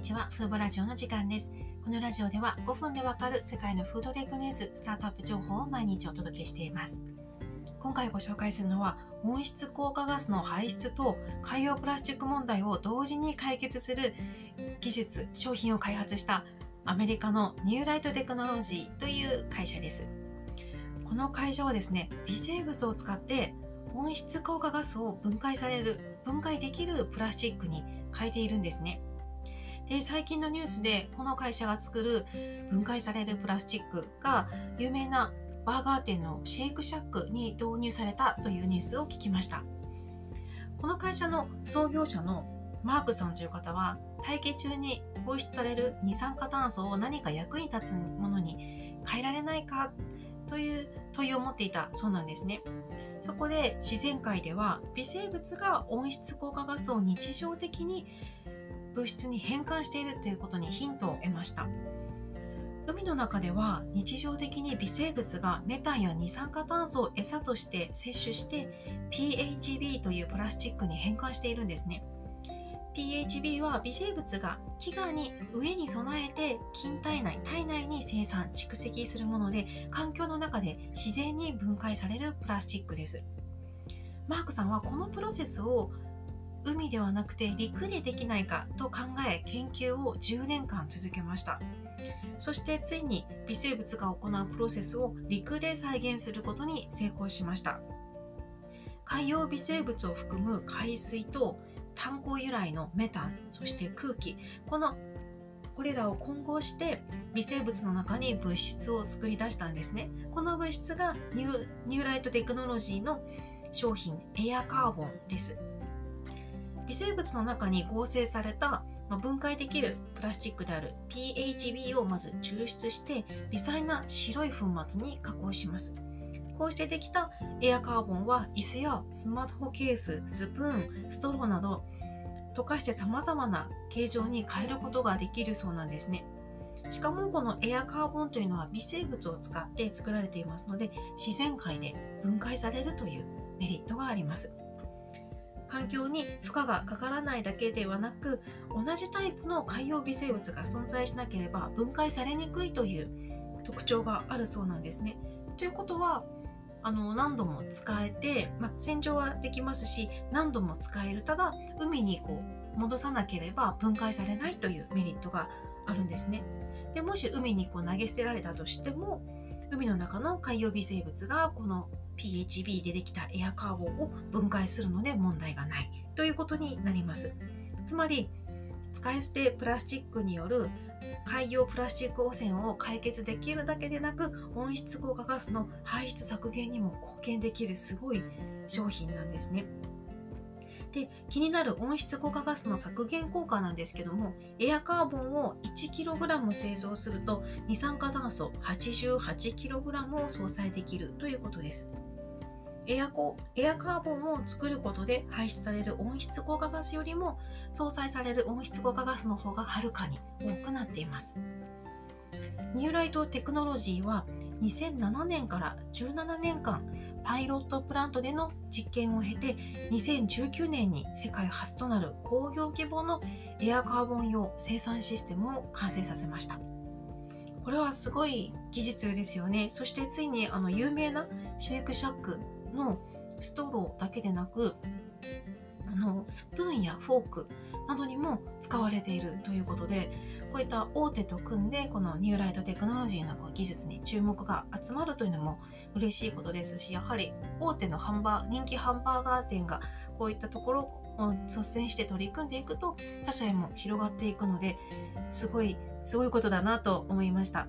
にちは。フーボラジオの時間です。このラジオでは5分でわかる世界のフードテックニュース、スタートアップ情報を毎日お届けしています。今回ご紹介するのは、温室効果ガスの排出と海洋プラスチック問題を同時に解決する技術、商品を開発したアメリカのニューライトテクノロジーという会社です。この会社はですね、微生物を使って温室効果ガスを分解される、分解できるプラスチックに変えているんですね。で、最近のニュースでこの会社が作る分解されるプラスチックが有名なバーガー店のシェイクシャックに導入されたというニュースを聞きました。この会社の創業者のマークさんという方は大気中に放出される二酸化炭素を何か役に立つものに変えられないかという問いを持っていたそうなんですね。そこで自然界では微生物が温室効果ガスを日常的に物質に変換しているということにヒントを得ました。海の中では日常的に微生物がメタンや二酸化炭素を餌として摂取して PHB というプラスチックに変換しているんですね。PHB は微生物が飢餓に上に備えて筋体内、体内に生産、蓄積するもので環境の中で自然に分解されるプラスチックです。マークさんはこのプロセスを海ではなくて陸でできないかと考え研究を10年間続けました。そしてついに微生物が行うプロセスを陸で再現することに成功しました。海洋微生物を含む海水と炭鉱由来のメタン、そして空気、このこれらを混合して微生物の中に物質を作り出したんですね。この物質がニュニューライトテクノロジーの商品エアカーボンです。微生物の中に合成されたま分解できるプラスチックである PHB をまず抽出して微細な白い粉末に加工します。こうしてできたエアカーボンは椅子やスマホケース、スプーン、ストローなど溶かして様々な形状に変えることができるそうなんですね。しかもこのエアカーボンというのは微生物を使って作られていますので自然界で分解されるというメリットがあります。環境に負荷がかからないだけではなく同じタイプの海洋微生物が存在しなければ分解されにくいという特徴があるそうなんですね。ということはあの何度も使えて、まあ、洗浄はできますし何度も使えるただ海にこう戻さなければ分解されないというメリットがあるんですね。でもし海にこう投げ捨てられたとしても海の中の海洋微生物がこの PHB でできたエアカーボンを分解するので問題がないということになります。つまり使い捨てプラスチックによる海洋プラスチック汚染を解決できるだけでなく温室効果ガスの排出削減にも貢献できるすごい商品なんですね。で気になる温室効果ガスの削減効果なんですけどもエアカーボンを 1kg 製造すると二酸化炭素 88kg を相殺できるということです。エアコエアカーボンを作ることで排出される温室効果ガスよりも相殺される温室効果ガスの方がはるかに多くなっています。ニューライトテクノロジーは2007年から17年間パイロットプラントでの実験を経て2019年に世界初となる工業規模のエアカーボン用生産システムを完成させました。これはすごい技術ですよね。そしてついにあの有名なシェイクシャックのストローだけでなくあのスプーンやフォークなどにも使われているということでこういった大手と組んでこのニューライトテクノロジーの技術に注目が集まるというのも嬉しいことですしやはり大手のハンバー人気ハンバーガー店がこういったところを率先して取り組んでいくと他社へも広がっていくのですごいすごいことだなと思いました。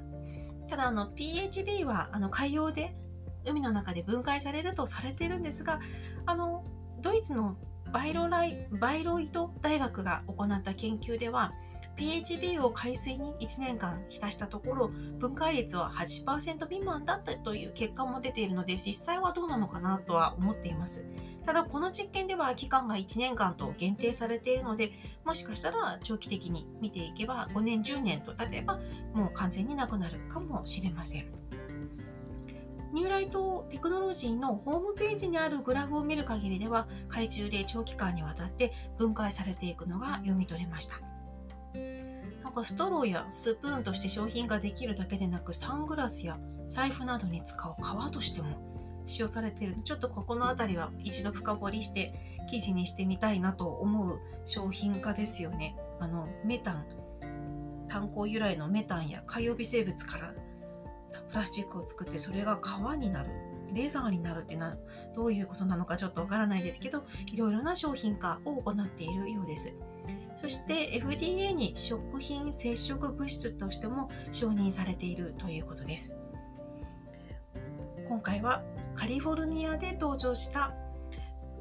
ただあの PHB はあの海洋で海の中で分解されるとされているんですがあのドイツのバイロライバイロイト大学が行った研究では PHB を海水に1年間浸したところ分解率は8%未満だったという結果も出ているので実際はどうなのかなとは思っています。ただこの実験では期間が1年間と限定されているのでもしかしたら長期的に見ていけば5年10年と例えばもう完全になくなるかもしれません。ニューライトテクノロジーのホームページにあるグラフを見る限りでは海中で長期間にわたって分解されていくのが読み取れました。なんかストローやスプーンとして商品ができるだけでなくサングラスや財布などに使う革としても使用されている。ちょっとここの辺りは一度深掘りして記事にしてみたいなと思う商品化ですよね。あのメタン。炭鉱由来のメタンや海洋微生物からプラスチックを作ってそれが革になるレーザーになるっていうのはどういうことなのかちょっとわからないですけどいろいろな商品化を行っているようです。そして FDA に食品接触物質としても承認されているということです。今回はカリフォルニアで登場した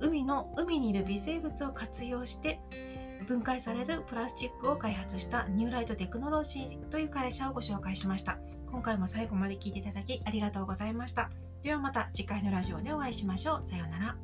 海の海にいる微生物を活用して分解されるプラスチックを開発したニューライトテクノロジーという会社をご紹介しました。今回も最後まで聞いていただきありがとうございましたではまた次回のラジオでお会いしましょう。さようなら。